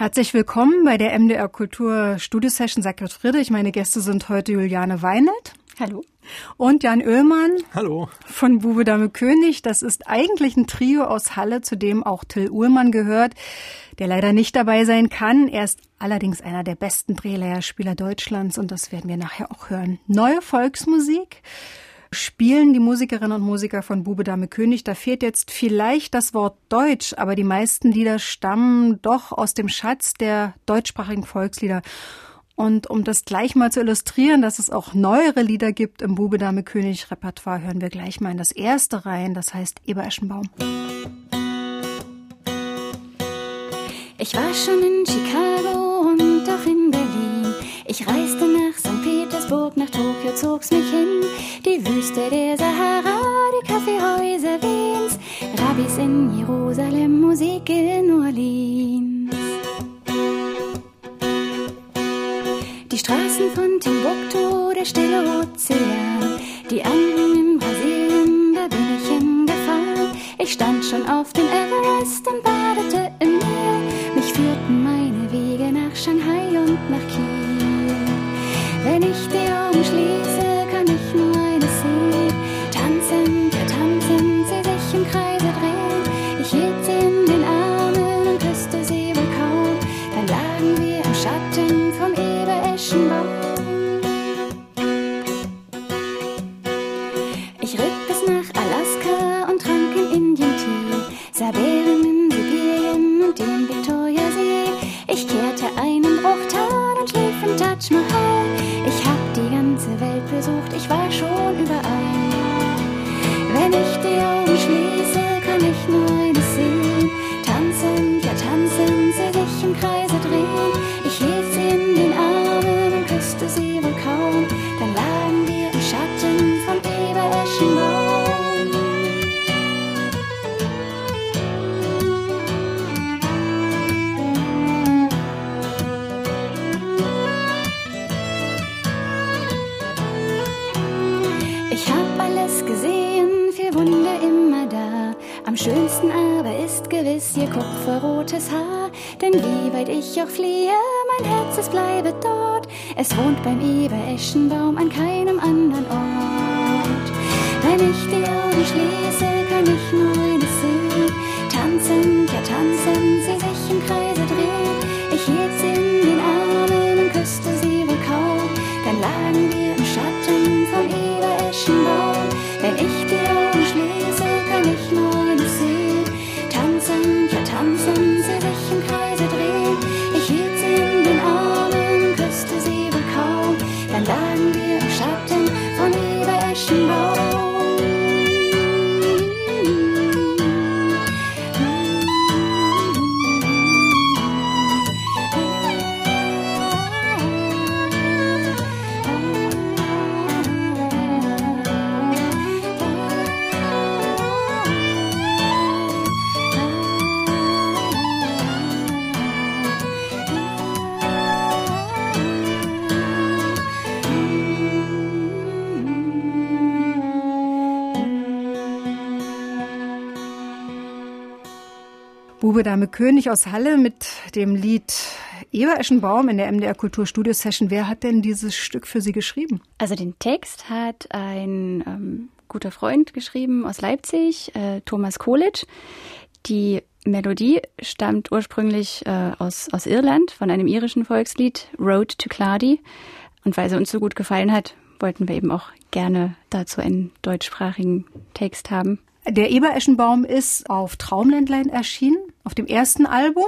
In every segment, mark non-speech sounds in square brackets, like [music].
Herzlich willkommen bei der MDR Kultur Studio Session Sakret Friedrich. Meine Gäste sind heute Juliane Weinelt. Hallo. Und Jan Oehlmann. Hallo. Von Bube Dame König. Das ist eigentlich ein Trio aus Halle, zu dem auch Till Uhlmann gehört, der leider nicht dabei sein kann. Er ist allerdings einer der besten Drehlehrspieler Deutschlands und das werden wir nachher auch hören. Neue Volksmusik spielen die Musikerinnen und Musiker von Bube Dame König. Da fehlt jetzt vielleicht das Wort Deutsch, aber die meisten Lieder stammen doch aus dem Schatz der deutschsprachigen Volkslieder. Und um das gleich mal zu illustrieren, dass es auch neuere Lieder gibt im Bube Dame König Repertoire, hören wir gleich mal in das erste rein, das heißt Eber Eschenbaum. Ich war schon in Chicago und auch in Berlin. Ich reiste nach Tokio zog's mich hin. Die Wüste der Sahara, die Kaffeehäuser Wiens, Rabbis in Jerusalem, Musik in Orleans. Die Straßen von Timbuktu, der stille Ozean, die Anden in Brasilien, da bin ich hingefahren. Ich stand schon auf dem Everest und badete im Ich hab alles gesehen, viel Wunder immer da. Am schönsten aber ist gewiss ihr kupferrotes Haar. Denn wie weit ich auch fliehe, mein Herz, es bleibe dort. Es wohnt beim Ebereschenbaum an keinem anderen Ort. Wenn ich die Augen schließe, kann ich nur eines sehen. Tanzen, ja tanzen, sie sich im Kreise Bube Dame König aus Halle mit dem Lied Eber Eschenbaum in der MDR Kultur Studio Session. Wer hat denn dieses Stück für Sie geschrieben? Also den Text hat ein ähm, guter Freund geschrieben aus Leipzig, äh, Thomas Kolitsch. Die Melodie stammt ursprünglich äh, aus, aus Irland von einem irischen Volkslied, Road to Clardy. Und weil sie uns so gut gefallen hat, wollten wir eben auch gerne dazu einen deutschsprachigen Text haben. Der Ebereschenbaum ist auf Traumländlein erschienen, auf dem ersten Album.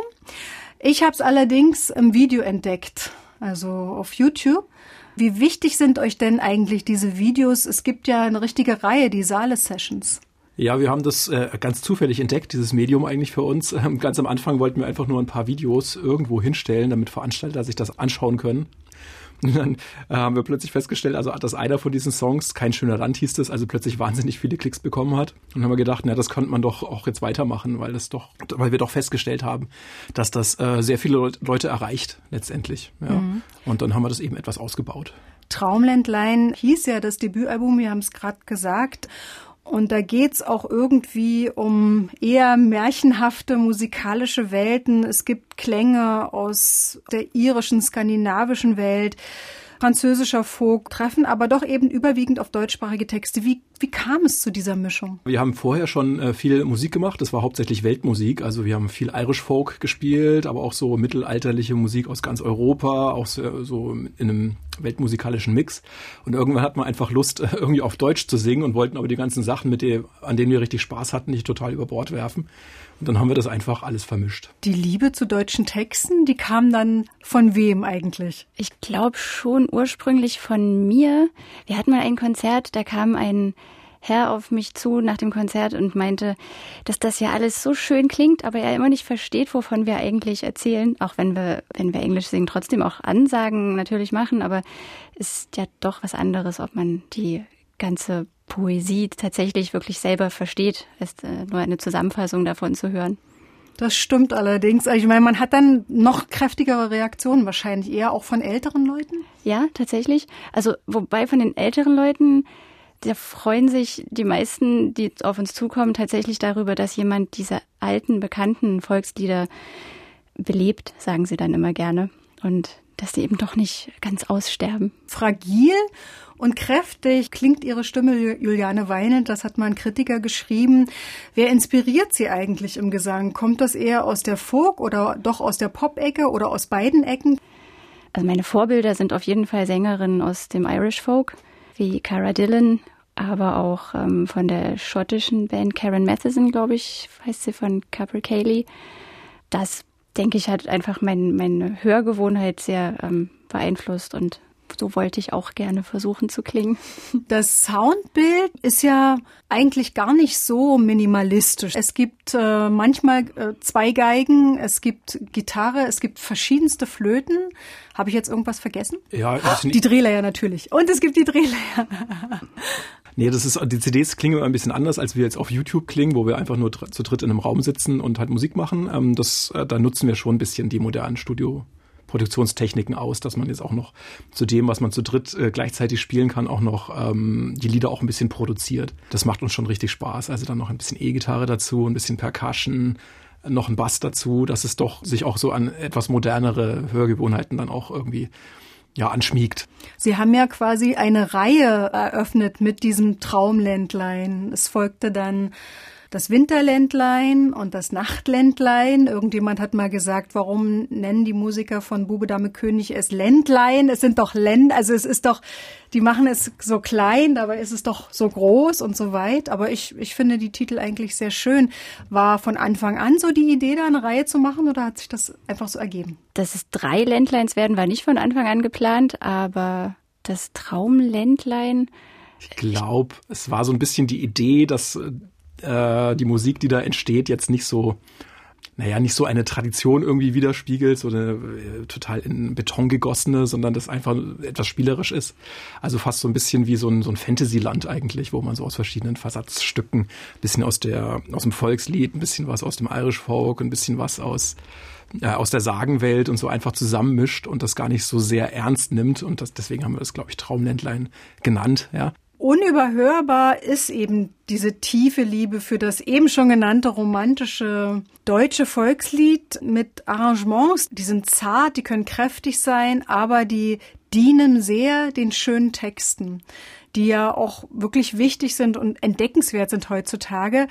Ich habe es allerdings im Video entdeckt, also auf YouTube. Wie wichtig sind euch denn eigentlich diese Videos? Es gibt ja eine richtige Reihe, die Saale-Sessions. Ja, wir haben das äh, ganz zufällig entdeckt, dieses Medium eigentlich für uns. Ähm, ganz am Anfang wollten wir einfach nur ein paar Videos irgendwo hinstellen, damit Veranstalter sich das anschauen können. [laughs] Und dann äh, haben wir plötzlich festgestellt, also dass einer von diesen Songs, kein schöner Rand hieß das, also plötzlich wahnsinnig viele Klicks bekommen hat. Und dann haben wir gedacht, na, das könnte man doch auch jetzt weitermachen, weil das doch, weil wir doch festgestellt haben, dass das äh, sehr viele Leute erreicht letztendlich. Ja. Mhm. Und dann haben wir das eben etwas ausgebaut. Traumländlein hieß ja das Debütalbum, wir haben es gerade gesagt. Und da geht's auch irgendwie um eher märchenhafte musikalische Welten. Es gibt Klänge aus der irischen, skandinavischen Welt französischer Folk treffen, aber doch eben überwiegend auf deutschsprachige Texte. Wie, wie kam es zu dieser Mischung? Wir haben vorher schon äh, viel Musik gemacht. Das war hauptsächlich Weltmusik. Also wir haben viel Irish Folk gespielt, aber auch so mittelalterliche Musik aus ganz Europa, auch so, so in einem weltmusikalischen Mix. Und irgendwann hat man einfach Lust, [laughs] irgendwie auf Deutsch zu singen und wollten aber die ganzen Sachen, mit denen, an denen wir richtig Spaß hatten, nicht total über Bord werfen. Und dann haben wir das einfach alles vermischt. Die Liebe zu deutschen Texten, die kam dann von wem eigentlich? Ich glaube schon ursprünglich von mir. Wir hatten mal ein Konzert, da kam ein Herr auf mich zu nach dem Konzert und meinte, dass das ja alles so schön klingt, aber er immer nicht versteht, wovon wir eigentlich erzählen, auch wenn wir, wenn wir Englisch singen, trotzdem auch Ansagen natürlich machen, aber ist ja doch was anderes, ob man die ganze Poesie tatsächlich wirklich selber versteht, ist äh, nur eine Zusammenfassung davon zu hören. Das stimmt allerdings. Ich meine, man hat dann noch kräftigere Reaktionen wahrscheinlich, eher auch von älteren Leuten? Ja, tatsächlich. Also, wobei von den älteren Leuten, da freuen sich die meisten, die auf uns zukommen, tatsächlich darüber, dass jemand diese alten, bekannten Volkslieder belebt, sagen sie dann immer gerne. Und dass sie eben doch nicht ganz aussterben. Fragil und kräftig klingt ihre Stimme Juliane Weinend, das hat mal ein Kritiker geschrieben. Wer inspiriert sie eigentlich im Gesang? Kommt das eher aus der Folk oder doch aus der Pop-Ecke oder aus beiden Ecken? Also meine Vorbilder sind auf jeden Fall Sängerinnen aus dem Irish Folk, wie Cara Dillon, aber auch ähm, von der schottischen Band Karen Matheson, glaube ich, heißt sie von Capri Cayley. Das denke ich, hat einfach mein, meine Hörgewohnheit sehr ähm, beeinflusst und so wollte ich auch gerne versuchen zu klingen. [laughs] Das Soundbild ist ja eigentlich gar nicht so minimalistisch. Es gibt äh, manchmal äh, zwei Geigen, es gibt Gitarre, es gibt verschiedenste Flöten. Habe ich jetzt irgendwas vergessen? Ja, die Drehleier natürlich. Und es gibt die Drehleier. [laughs] Nee, das ist, die CDs klingen immer ein bisschen anders, als wir jetzt auf YouTube klingen, wo wir einfach nur zu dritt in einem Raum sitzen und halt Musik machen. Ähm, das, äh, da nutzen wir schon ein bisschen die modernen Studio. Produktionstechniken aus, dass man jetzt auch noch zu dem, was man zu dritt äh, gleichzeitig spielen kann, auch noch ähm, die Lieder auch ein bisschen produziert. Das macht uns schon richtig Spaß. Also dann noch ein bisschen E-Gitarre dazu, ein bisschen Percussion, noch ein Bass dazu, dass es doch sich auch so an etwas modernere Hörgewohnheiten dann auch irgendwie ja, anschmiegt. Sie haben ja quasi eine Reihe eröffnet mit diesem Traumländlein. Es folgte dann das Winterländlein und das Nachtländlein. Irgendjemand hat mal gesagt, warum nennen die Musiker von Bube Dame König es Ländlein? Es sind doch Länder, also es ist doch, die machen es so klein, dabei ist es doch so groß und so weit. Aber ich, ich finde die Titel eigentlich sehr schön. War von Anfang an so die Idee, da eine Reihe zu machen oder hat sich das einfach so ergeben? Dass es drei Ländleins werden, war nicht von Anfang an geplant, aber das Traumländlein. Ich glaube, es war so ein bisschen die Idee, dass äh, die Musik, die da entsteht, jetzt nicht so, naja, nicht so eine Tradition irgendwie widerspiegelt, so eine äh, total in Beton gegossene, sondern das einfach etwas spielerisch ist. Also fast so ein bisschen wie so ein, so ein Fantasyland eigentlich, wo man so aus verschiedenen Versatzstücken, bisschen aus der, aus dem Volkslied, ein bisschen was aus dem Irish Folk, ein bisschen was aus, äh, aus der Sagenwelt und so einfach zusammenmischt und das gar nicht so sehr ernst nimmt. Und das, deswegen haben wir das, glaube ich, Traumländlein genannt, ja unüberhörbar ist eben diese tiefe Liebe für das eben schon genannte romantische deutsche Volkslied mit Arrangements. Die sind zart, die können kräftig sein, aber die dienen sehr den schönen Texten die ja auch wirklich wichtig sind und entdeckenswert sind heutzutage.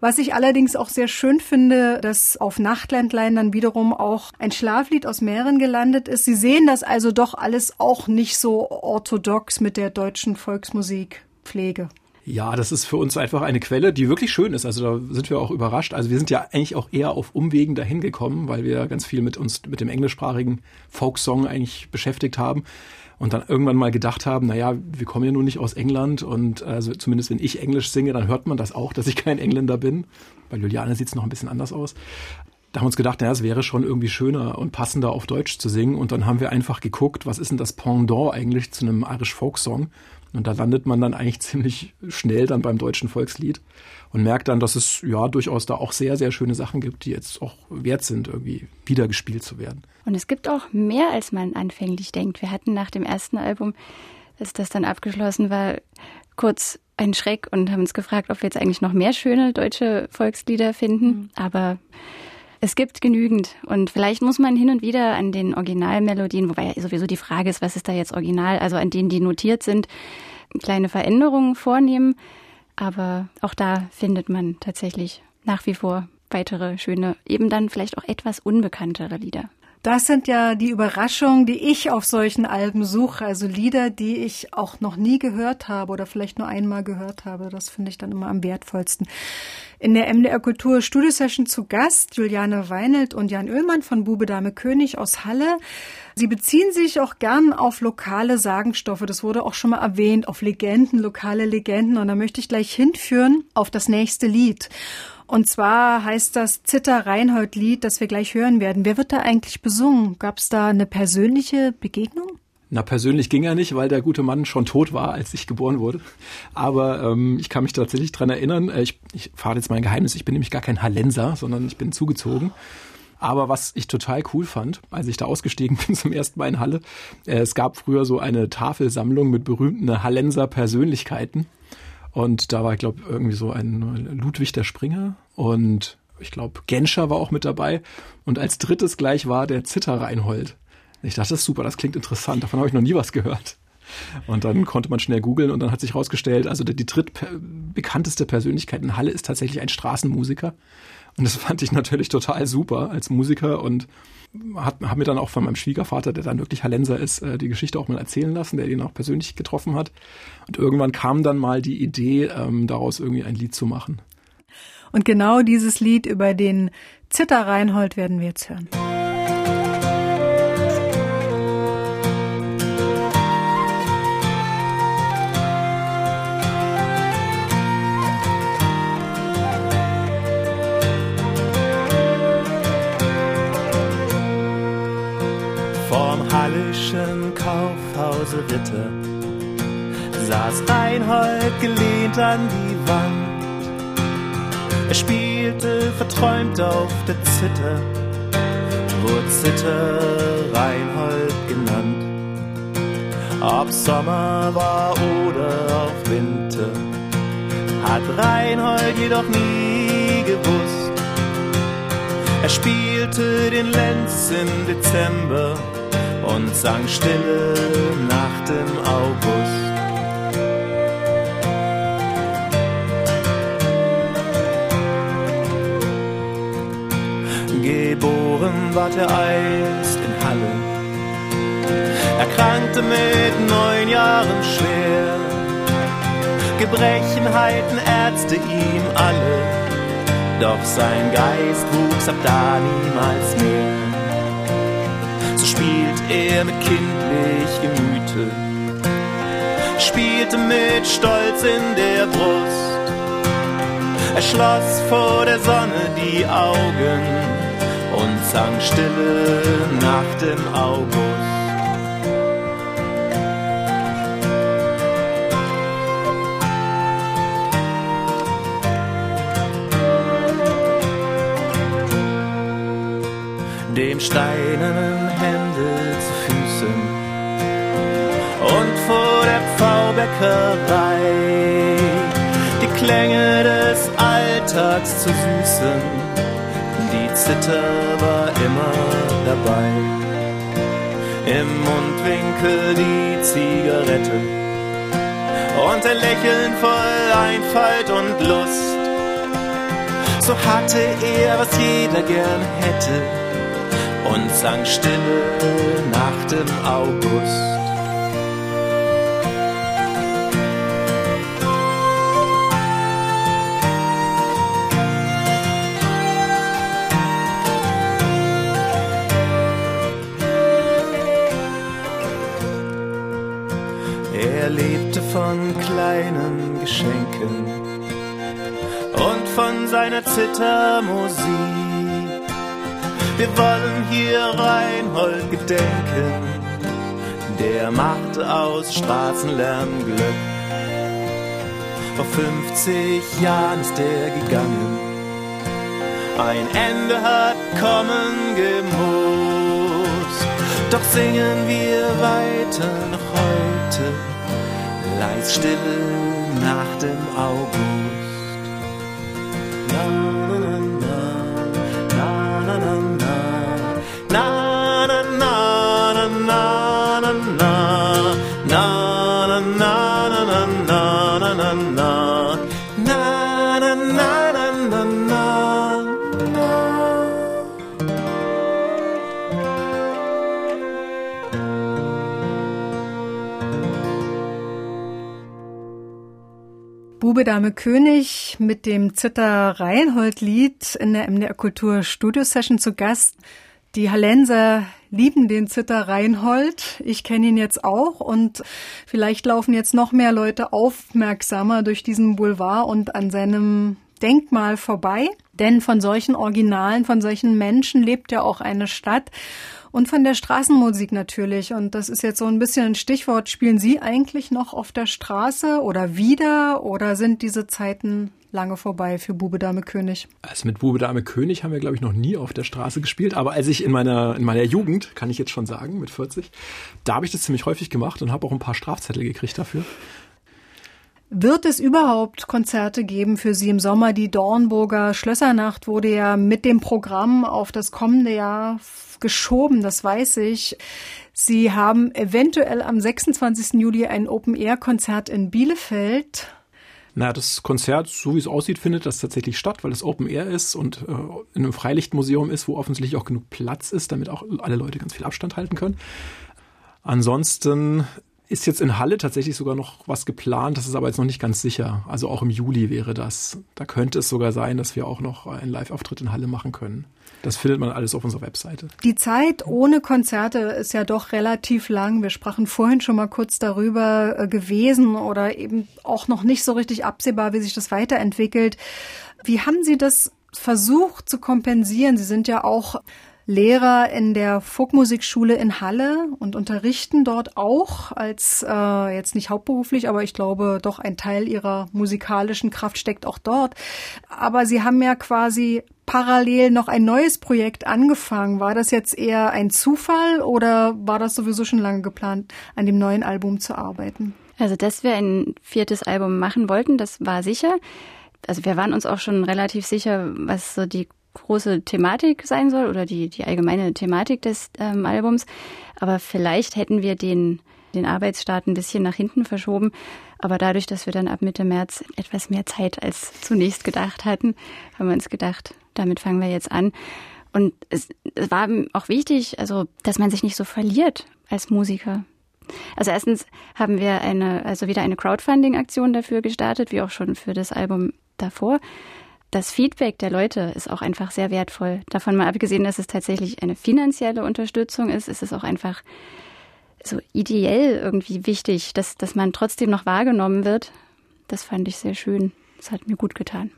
Was ich allerdings auch sehr schön finde, dass auf Nachtländlein dann wiederum auch ein Schlaflied aus Mähren gelandet ist. Sie sehen das also doch alles auch nicht so orthodox mit der deutschen Volksmusikpflege. Ja, das ist für uns einfach eine Quelle, die wirklich schön ist. Also da sind wir auch überrascht. Also wir sind ja eigentlich auch eher auf Umwegen dahin gekommen, weil wir ganz viel mit uns, mit dem englischsprachigen Folksong eigentlich beschäftigt haben und dann irgendwann mal gedacht haben, naja, wir kommen ja nun nicht aus England und also zumindest wenn ich Englisch singe, dann hört man das auch, dass ich kein Engländer bin. Bei Juliane sieht es noch ein bisschen anders aus. Da haben wir uns gedacht, naja, es wäre schon irgendwie schöner und passender auf Deutsch zu singen. Und dann haben wir einfach geguckt, was ist denn das Pendant eigentlich zu einem Irish Folk Song? Und da landet man dann eigentlich [laughs] ziemlich schnell dann beim deutschen Volkslied und merkt dann, dass es ja durchaus da auch sehr, sehr schöne Sachen gibt, die jetzt auch wert sind, irgendwie wiedergespielt zu werden. Und es gibt auch mehr, als man anfänglich denkt. Wir hatten nach dem ersten Album, als das dann abgeschlossen war, kurz ein Schreck und haben uns gefragt, ob wir jetzt eigentlich noch mehr schöne deutsche Volkslieder finden. Mhm. Aber es gibt genügend. Und vielleicht muss man hin und wieder an den Originalmelodien, wobei ja sowieso die Frage ist, was ist da jetzt original, also an denen, die notiert sind, kleine Veränderungen vornehmen. Aber auch da findet man tatsächlich nach wie vor weitere schöne, eben dann vielleicht auch etwas unbekanntere Lieder. Das sind ja die Überraschungen, die ich auf solchen Alben suche. Also Lieder, die ich auch noch nie gehört habe oder vielleicht nur einmal gehört habe. Das finde ich dann immer am wertvollsten. In der MDR Kultur Studio Session zu Gast Juliane Weinelt und Jan Oehlmann von Bube Dame König aus Halle. Sie beziehen sich auch gern auf lokale Sagenstoffe. Das wurde auch schon mal erwähnt, auf Legenden, lokale Legenden. Und da möchte ich gleich hinführen auf das nächste Lied. Und zwar heißt das Zitter Reinhold Lied, das wir gleich hören werden. Wer wird da eigentlich besungen? Gab es da eine persönliche Begegnung? Na, persönlich ging er nicht, weil der gute Mann schon tot war, als ich geboren wurde. Aber ähm, ich kann mich tatsächlich dran erinnern. Äh, ich, ich fahre jetzt mein Geheimnis. Ich bin nämlich gar kein Hallenser, sondern ich bin zugezogen. Aber was ich total cool fand, als ich da ausgestiegen [laughs] bin zum ersten Mal in Halle, äh, es gab früher so eine Tafelsammlung mit berühmten Hallenser Persönlichkeiten. Und da war, ich glaube, irgendwie so ein Ludwig der Springer und ich glaube, Genscher war auch mit dabei. Und als drittes gleich war der Zitter Reinhold. Ich dachte, das ist super, das klingt interessant, davon habe ich noch nie was gehört. Und dann konnte man schnell googeln und dann hat sich herausgestellt, also die drittbekannteste Persönlichkeit in Halle ist tatsächlich ein Straßenmusiker. Und das fand ich natürlich total super als Musiker und hat, hat mir dann auch von meinem Schwiegervater, der dann wirklich Hallenser ist, äh, die Geschichte auch mal erzählen lassen, der ihn auch persönlich getroffen hat. Und irgendwann kam dann mal die Idee, ähm, daraus irgendwie ein Lied zu machen. Und genau dieses Lied über den Zitter Reinhold werden wir jetzt hören. Hallischen Kaufhause Ritter saß Reinhold gelehnt an die Wand. Er spielte verträumt auf der Zither, wurde Zitter Reinhold genannt. Ob Sommer war oder auch Winter, hat Reinhold jedoch nie gewusst. Er spielte den Lenz im Dezember und sang Stille Nacht im August. Geboren ward er einst in Halle, erkrankte mit neun Jahren schwer. Gebrechen heilten Ärzte ihm alle, doch sein Geist wuchs ab da niemals mehr spielt er mit kindlich Gemüte, spielte mit Stolz in der Brust. Er schloss vor der Sonne die Augen und sang stille Nacht im August. Dem steinernen Pfauenbäckerei. Die Klänge des Alltags zu süßen, die Zither war immer dabei. Im Mundwinkel die Zigarette und ein Lächeln voll Einfalt und Lust. So hatte er, was jeder gern hätte und sang stille Nacht im August. von kleinen Geschenken und von seiner Zittermusik. Wir wollen hier Reinhold gedenken, der macht aus Straßenlärm Glück. Vor 50 Jahren ist er gegangen, ein Ende hat kommen gemusst. Doch singen wir weiter noch heute leis Stille nach dem August. Bube Dame König mit dem Zitter Reinhold Lied in der MDR Kultur Studio Session zu Gast. Die Hallenser lieben den Zitter Reinhold. Ich kenne ihn jetzt auch und vielleicht laufen jetzt noch mehr Leute aufmerksamer durch diesen Boulevard und an seinem Denkmal vorbei. Denn von solchen Originalen, von solchen Menschen lebt ja auch eine Stadt und von der Straßenmusik natürlich. Und das ist jetzt so ein bisschen ein Stichwort. Spielen Sie eigentlich noch auf der Straße oder wieder oder sind diese Zeiten lange vorbei für Bube Dame König. Also mit Bube Dame König haben wir, glaube ich, noch nie auf der Straße gespielt. Aber als ich in meiner, in meiner Jugend, kann ich jetzt schon sagen, mit 40, da habe ich das ziemlich häufig gemacht und habe auch ein paar Strafzettel gekriegt dafür. Wird es überhaupt Konzerte geben für Sie im Sommer? Die Dornburger Schlössernacht wurde ja mit dem Programm auf das kommende Jahr geschoben, das weiß ich. Sie haben eventuell am 26. Juli ein Open-Air-Konzert in Bielefeld. Na, das Konzert, so wie es aussieht, findet das tatsächlich statt, weil es Open Air ist und äh, in einem Freilichtmuseum ist, wo offensichtlich auch genug Platz ist, damit auch alle Leute ganz viel Abstand halten können. Ansonsten ist jetzt in Halle tatsächlich sogar noch was geplant, das ist aber jetzt noch nicht ganz sicher. Also auch im Juli wäre das. Da könnte es sogar sein, dass wir auch noch einen Live-Auftritt in Halle machen können. Das findet man alles auf unserer Webseite. Die Zeit ohne Konzerte ist ja doch relativ lang. Wir sprachen vorhin schon mal kurz darüber äh, gewesen oder eben auch noch nicht so richtig absehbar, wie sich das weiterentwickelt. Wie haben Sie das versucht zu kompensieren? Sie sind ja auch Lehrer in der Folkmusikschule in Halle und unterrichten dort auch als äh, jetzt nicht hauptberuflich, aber ich glaube doch ein Teil ihrer musikalischen Kraft steckt auch dort. Aber sie haben ja quasi parallel noch ein neues Projekt angefangen. War das jetzt eher ein Zufall oder war das sowieso schon lange geplant, an dem neuen Album zu arbeiten? Also, dass wir ein viertes Album machen wollten, das war sicher. Also wir waren uns auch schon relativ sicher, was so die große Thematik sein soll oder die, die allgemeine Thematik des ähm, Albums. Aber vielleicht hätten wir den, den Arbeitsstart ein bisschen nach hinten verschoben. Aber dadurch, dass wir dann ab Mitte März etwas mehr Zeit als zunächst gedacht hatten, haben wir uns gedacht, damit fangen wir jetzt an. Und es, es war auch wichtig, also, dass man sich nicht so verliert als Musiker. Also erstens haben wir eine, also wieder eine Crowdfunding-Aktion dafür gestartet, wie auch schon für das Album davor das Feedback der Leute ist auch einfach sehr wertvoll. Davon mal abgesehen, dass es tatsächlich eine finanzielle Unterstützung ist, ist es auch einfach so ideell irgendwie wichtig, dass, dass man trotzdem noch wahrgenommen wird. Das fand ich sehr schön. Das hat mir gut getan.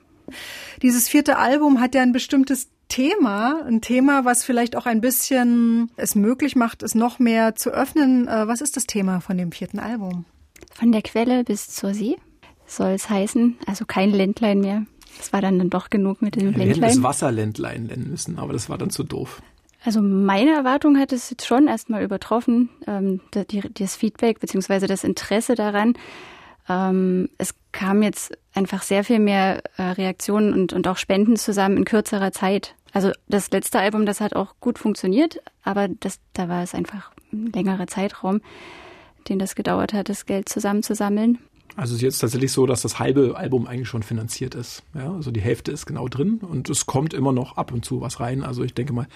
Dieses vierte Album hat ja ein bestimmtes Thema, ein Thema, was vielleicht auch ein bisschen es möglich macht, es noch mehr zu öffnen. Äh, was ist das Thema von dem vierten Album? Von der Quelle bis zur See soll es heißen, also kein Ländlein mehr. Das war dann, dann doch genug mit dem Ländlein. Wir hätten es Wasserländlein nennen müssen, aber das war dann zu doof. Also meine Erwartung hat es jetzt schon erstmal übertroffen, ähm, das Feedback bzw. das Interesse daran. Ähm, es kam jetzt einfach sehr viel mehr äh, Reaktionen und, und auch Spenden zusammen in kürzerer Zeit. Also das letzte Album, das hat auch gut funktioniert, aber das, da war es einfach ein längerer Zeitraum, den das gedauert hat, das Geld zusammenzusammeln. Also es ist jetzt tatsächlich so, dass das halbe Album eigentlich schon finanziert ist. Ja, also die Hälfte ist genau drin und es kommt immer noch ab und zu was rein. Also ich denke mal,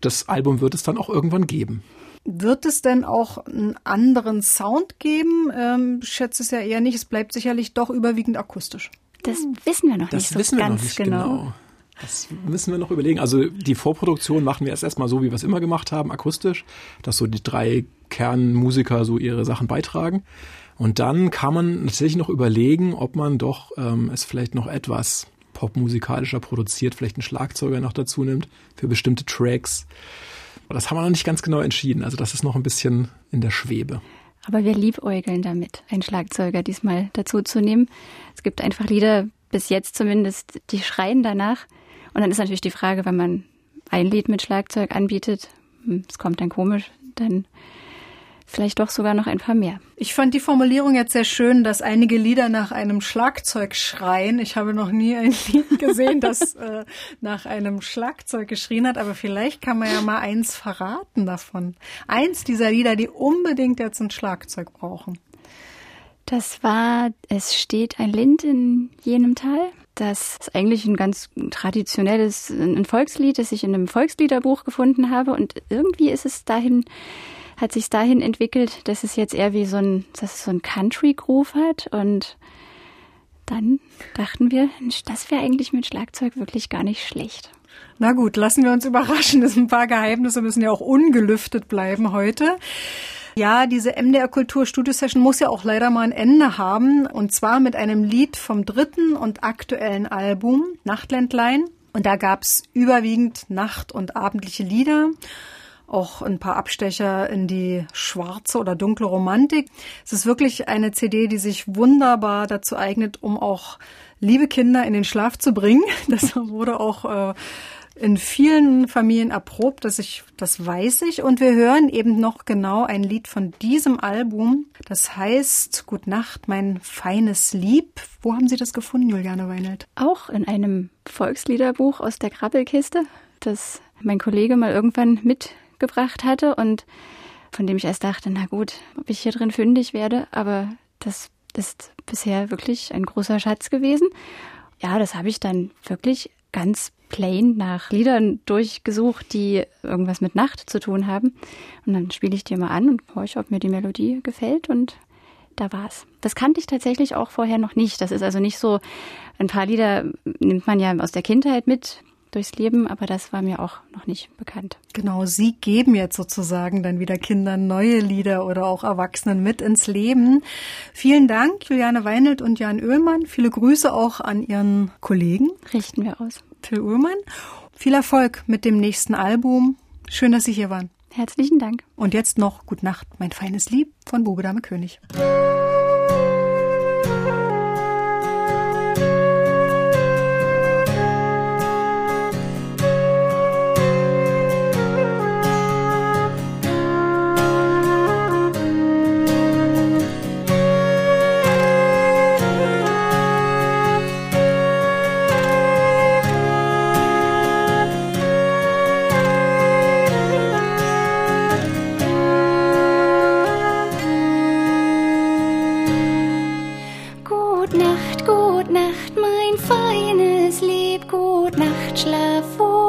das Album wird es dann auch irgendwann geben. Wird es denn auch einen anderen Sound geben? Ähm, ich schätze es ja eher nicht. Es bleibt sicherlich doch überwiegend akustisch. Das wissen wir noch das nicht so wissen wir ganz noch nicht genau. genau. Das müssen wir noch überlegen. Also die Vorproduktion machen wir erst erstmal so, wie wir es immer gemacht haben, akustisch, dass so die drei Kernmusiker so ihre Sachen beitragen. Und dann kann man natürlich noch überlegen, ob man doch ähm, es vielleicht noch etwas popmusikalischer produziert, vielleicht einen Schlagzeuger noch dazu nimmt für bestimmte Tracks. Aber das haben wir noch nicht ganz genau entschieden. Also das ist noch ein bisschen in der Schwebe. Aber wir liebäugeln damit, einen Schlagzeuger diesmal dazu zu nehmen. Es gibt einfach Lieder, bis jetzt zumindest, die schreien danach. Und dann ist natürlich die Frage, wenn man ein Lied mit Schlagzeug anbietet, hm, es kommt dann komisch, dann vielleicht doch sogar noch ein paar mehr. Ich fand die Formulierung jetzt sehr schön, dass einige Lieder nach einem Schlagzeug schreien. Ich habe noch nie ein [laughs] Lied gesehen, das äh, nach einem Schlagzeug geschrien hat, aber vielleicht kann man ja mal eins verraten davon. Eins dieser Lieder, die unbedingt jetzt ein Schlagzeug brauchen. Das war Es steht ein Lind in jenem Tal. Das ist eigentlich ein ganz traditionelles, ein Volkslied, das ich in einem Volksliederbuch gefunden habe. Und irgendwie ist es dahin, hat sich dahin entwickelt, dass es jetzt eher wie so ein, dass es so ein Country-Groove hat. Und dann dachten wir, das wäre eigentlich mit Schlagzeug wirklich gar nicht schlecht. Na gut, lassen wir uns überraschen. Das ein paar Geheimnisse müssen ja auch ungelüftet bleiben heute. Ja, diese MDR Kultur Studio Session muss ja auch leider mal ein Ende haben. Und zwar mit einem Lied vom dritten und aktuellen Album, Nachtländlein. Und da gab's überwiegend Nacht- und abendliche Lieder. Auch ein paar Abstecher in die schwarze oder dunkle Romantik. Es ist wirklich eine CD, die sich wunderbar dazu eignet, um auch liebe Kinder in den Schlaf zu bringen. [laughs] Das wurde auch äh, in vielen Familien erprobt, dass ich, das weiß ich. Und wir hören eben noch genau ein Lied von diesem Album. Das heißt Gut Nacht, mein feines Lieb. Wo haben Sie das gefunden, Juliane Weinelt? Auch in einem Volksliederbuch aus der Krabbelkiste, das mein Kollege mal irgendwann mitgebracht hatte und von dem ich erst dachte, na gut, ob ich hier drin fündig werde, aber das ist bisher wirklich ein großer Schatz gewesen. Ja, das habe ich dann wirklich ganz plain nach Liedern durchgesucht, die irgendwas mit Nacht zu tun haben. Und dann spiele ich die mal an und horche, ob mir die Melodie gefällt und da war's. Das kannte ich tatsächlich auch vorher noch nicht. Das ist also nicht so, ein paar Lieder nimmt man ja aus der Kindheit mit durchs Leben, aber das war mir auch noch nicht bekannt. Genau, Sie geben jetzt sozusagen dann wieder Kindern neue Lieder oder auch Erwachsenen mit ins Leben. Vielen Dank, Juliane Weinelt und Jan Oehlmann. Viele Grüße auch an Ihren Kollegen. Richten wir aus. Till Ullmann. Viel Erfolg mit dem nächsten Album. Schön, dass Sie hier waren. Herzlichen Dank. Und jetzt noch Gut Nacht, mein feines Lieb von Bube Dame König. Nachtschlaf wohl.